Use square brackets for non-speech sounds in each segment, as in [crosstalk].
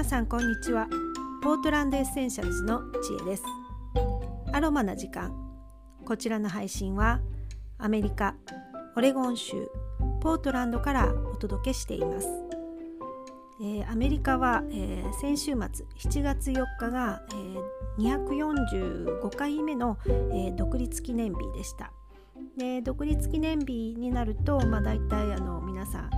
皆さんこんにちは。ポートランドエッセンシャルズの知恵です。アロマな時間。こちらの配信はアメリカオレゴン州ポートランドからお届けしています、えー、アメリカは、えー、先週末7月4日が、えー、245回目の、え独立記念日でした。で独立記念日になると、まあ、大体あの皆さん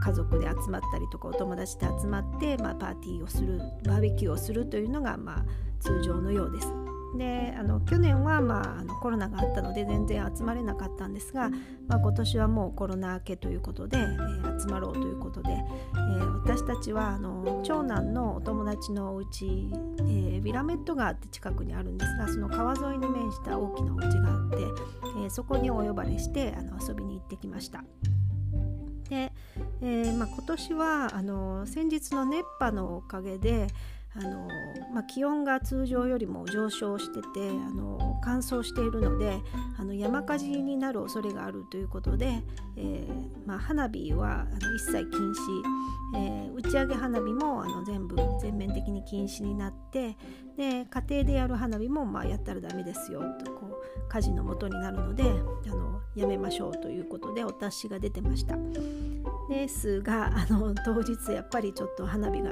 家族で集まったりとかお友達で集まって、まあ、パーティーをするバーベキューをするというのが、まあ、通常のようです。であの去年は、まあ、あのコロナがあったので全然集まれなかったんですが、まあ、今年はもうコロナ明けということで、えー、集まろうということで、えー、私たちはあの長男のお友達のお家、えー、ビラメット川って近くにあるんですがその川沿いに面した大きなお家があって、えー、そこにお呼ばれしてあの遊びに行ってきました。で、えーまあ、今年はあの先日の熱波のおかげであの、まあ、気温が通常よりも上昇しててあの乾燥しているのであの山火事になる恐れがあるということで、えーまあ、花火はあの一切禁止、えー、打ち上げ花火もあの全部全面的に禁止になってで家庭でやる花火もまあやったらダメですよとこう火事のもとになるのであのやめましょうということでお達しが出てました。ですがあの当日やっぱりちょっと花火が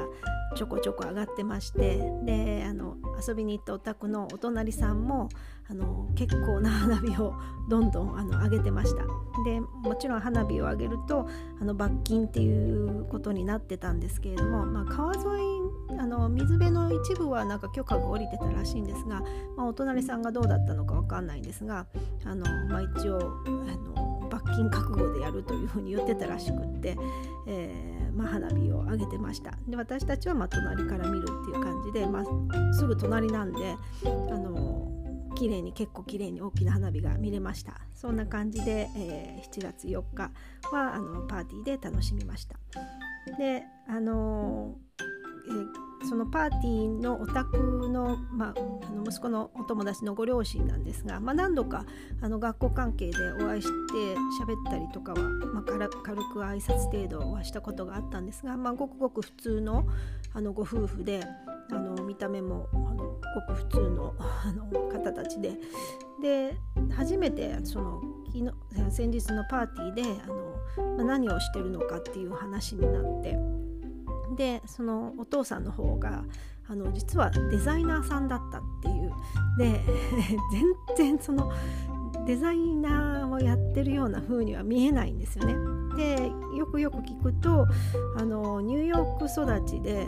ちょこちょこ上がってましてであの遊びに行ったお宅のお隣さんもあの結構な花火をどんどんあの上げてました。でもちろん花火を上げるとあの罰金っていうことになってたんですけれども、まあ、川沿いあの水辺の一部はなんか許可が下りてたらしいんですが、まあ、お隣さんがどうだったのか分かんないんですがあの、まあ、一応あの罰金覚悟でやるというふうに言ってたらしくって、えーまあ、花火を上げてました。で私たちはま隣から見るっていう感じで、まあ、すぐ隣なんであの綺麗に結構綺麗に大きな花火が見れました。そんな感じで、えー、7月4日はあのパーティーで楽しみました。であのー、えーそのパーティーのお宅の,、まあ、の息子のお友達のご両親なんですが、まあ、何度かあの学校関係でお会いして喋ったりとかは、まあ、軽く挨拶程度はしたことがあったんですが、まあ、ごくごく普通のあのご夫婦であの見た目もあのごく普通のあの方たちでで初めてその昨日先日のパーティーであの、まあ、何をしてるのかっていう話になって。でそのお父さんの方があの実はデザイナーさんだったっていうで [laughs] 全然そのデザイナーをやってるような風には見えないんですよね。でよくよく聞くとあのニューヨーク育ちで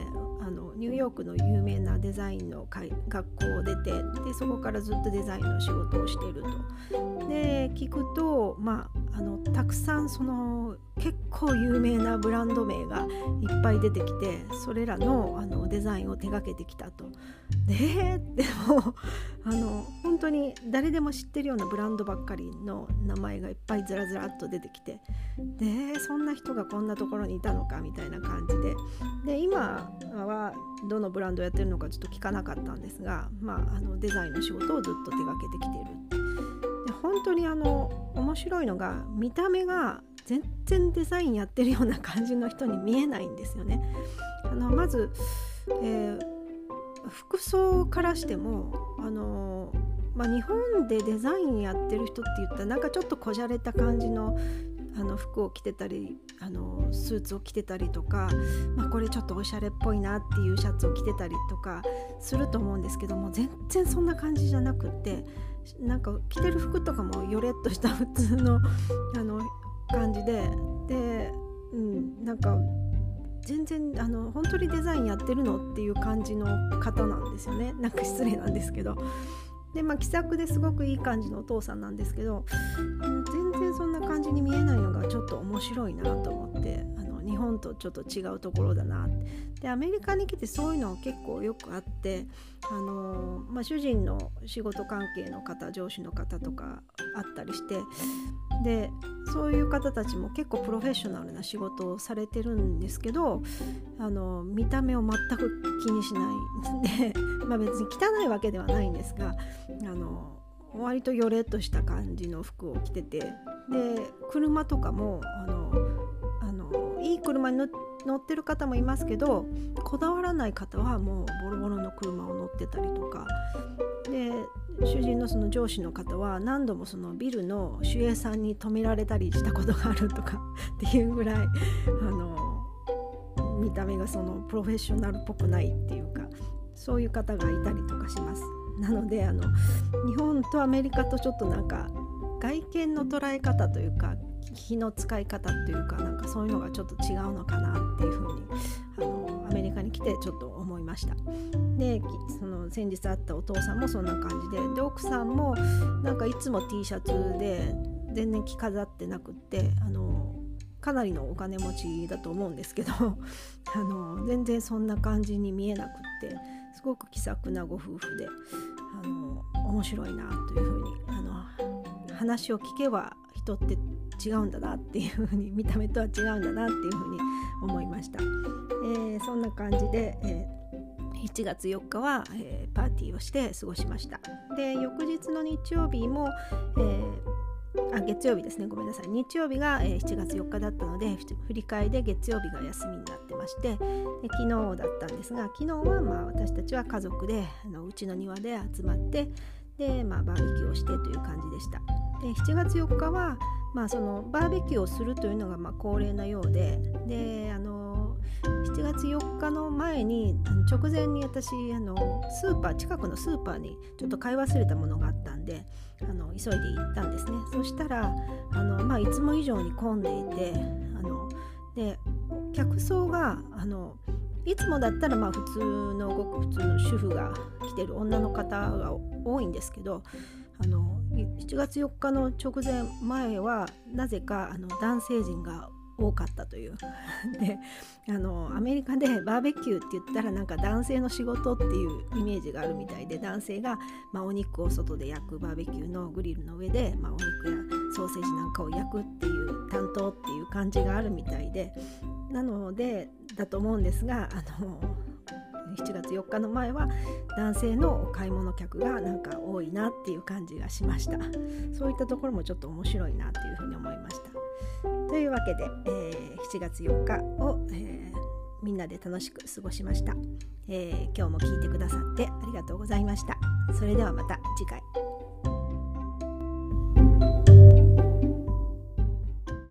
ニューヨークの有名なデザインの学校を出てでそこからずっとデザインの仕事をしてると。で聞くと、まあ、のたくさんその結構有名なブランド名がいっぱい出てきてそれらのあのデザインを手がけてきたと。ででもあの本当に誰でも知ってるようなブランドばっかりの名前がいっぱいずらずらっと出てきてでそんな人がこんなところにいたのかみたいな感じでで今はどのブランドをやってるのかちょっと聞かなかったんですが、まあ、あのデザインの仕事をずっと手がけてきているで本当にあの面白いのが見た目が全然デザインやってるような感じの人に見えないんですよね。あのまず、えー、服装からしてもあのまあ、日本でデザインやってる人って言ったらなんかちょっとこじゃれた感じのあの服を着てたりあのスーツを着てたりとか、まあ、これちょっとおしゃれっぽいなっていうシャツを着てたりとかすると思うんですけども全然そんな感じじゃなくってなんか着てる服とかもよれっとした普通の [laughs] あの感じでで、うん、なんか全然あの本当にデザインやってるのっていう感じの方なんですよね。なんか失礼なんですけど。でまあ気さくですごくいい感じのお父さんなんですけど全然そんな感じに見えないのがちょっと面白いなと思って。日本とちょっと違うところだなって。でアメリカに来てそういうの結構よくあってあの、まあ、主人の仕事関係の方上司の方とかあったりしてでそういう方たちも結構プロフェッショナルな仕事をされてるんですけどあの見た目を全く気にしないんで、[laughs] まあ、別に汚いわけではないんですがあの割とヨレっとした感じの服を着ててで車とかもあの車に乗ってる方もいますけどこだわらない方はもうボロボロの車を乗ってたりとかで主人のその上司の方は何度もそのビルの守衛さんに止められたりしたことがあるとか [laughs] っていうぐらいあの見た目がそのプロフェッショナルっぽくないっていうかそういう方がいたりとかします。なのであの日本とアメリカとちょっとなんか外見の捉え方というか火の使い方っていうかなんかそういうのがちょっと違うのかなっていうふうにあのアメリカに来てちょっと思いました。でその先日会ったお父さんもそんな感じでで奥さんもなんかいつも T シャツで全然着飾ってなくってあのかなりのお金持ちだと思うんですけど [laughs] あの全然そんな感じに見えなくってすごく気さくなご夫婦であの面白いなというふうにあの話を聞けば人って違うんだなっていうふうに見た目とは違うんだなっていうふうに思いました、えー、そんな感じで、えー、7月4日は、えー、パーティーをして過ごしました。で翌日の日曜日も、えー、あ月曜日ですね。ごめんなさい。日曜日が、えー、7月4日だったので振り替えで月曜日が休みになってましてで昨日だったんですが昨日はまあ私たちは家族であのうちの庭で集まってで、まあ、バーベキューをしてという感じでした。で7月4日は、まあ、そのバーベキューをするというのがまあ恒例なようでであの7月4日の前に直前に私あのスーパー近くのスーパーにちょっと買い忘れたものがあったんであの急いで行ったんですね。そしたらあの、まあ、いつも以上に混んでいてあので客層があのいつもだったらまあ普通のごく普通の主婦が来てる女の方が多いんですけどあの7月4日の直前前はなぜかあの男性陣が多かったという。[laughs] であのアメリカでバーベキューって言ったらなんか男性の仕事っていうイメージがあるみたいで男性が、まあ、お肉を外で焼くバーベキューのグリルの上で、まあ、お肉やソーセージなんかを焼くっていう担当っていう感じがあるみたいで。なのでだと思うんですがあの7月4日の前は男性のお買い物客がなんか多いなっていう感じがしました。そういったところもちょっと面白いなっていうふうに思いました。というわけで、えー、7月4日を、えー、みんなで楽しく過ごしました、えー、今日も聞いてくださってありがとうございました。それではまた次回。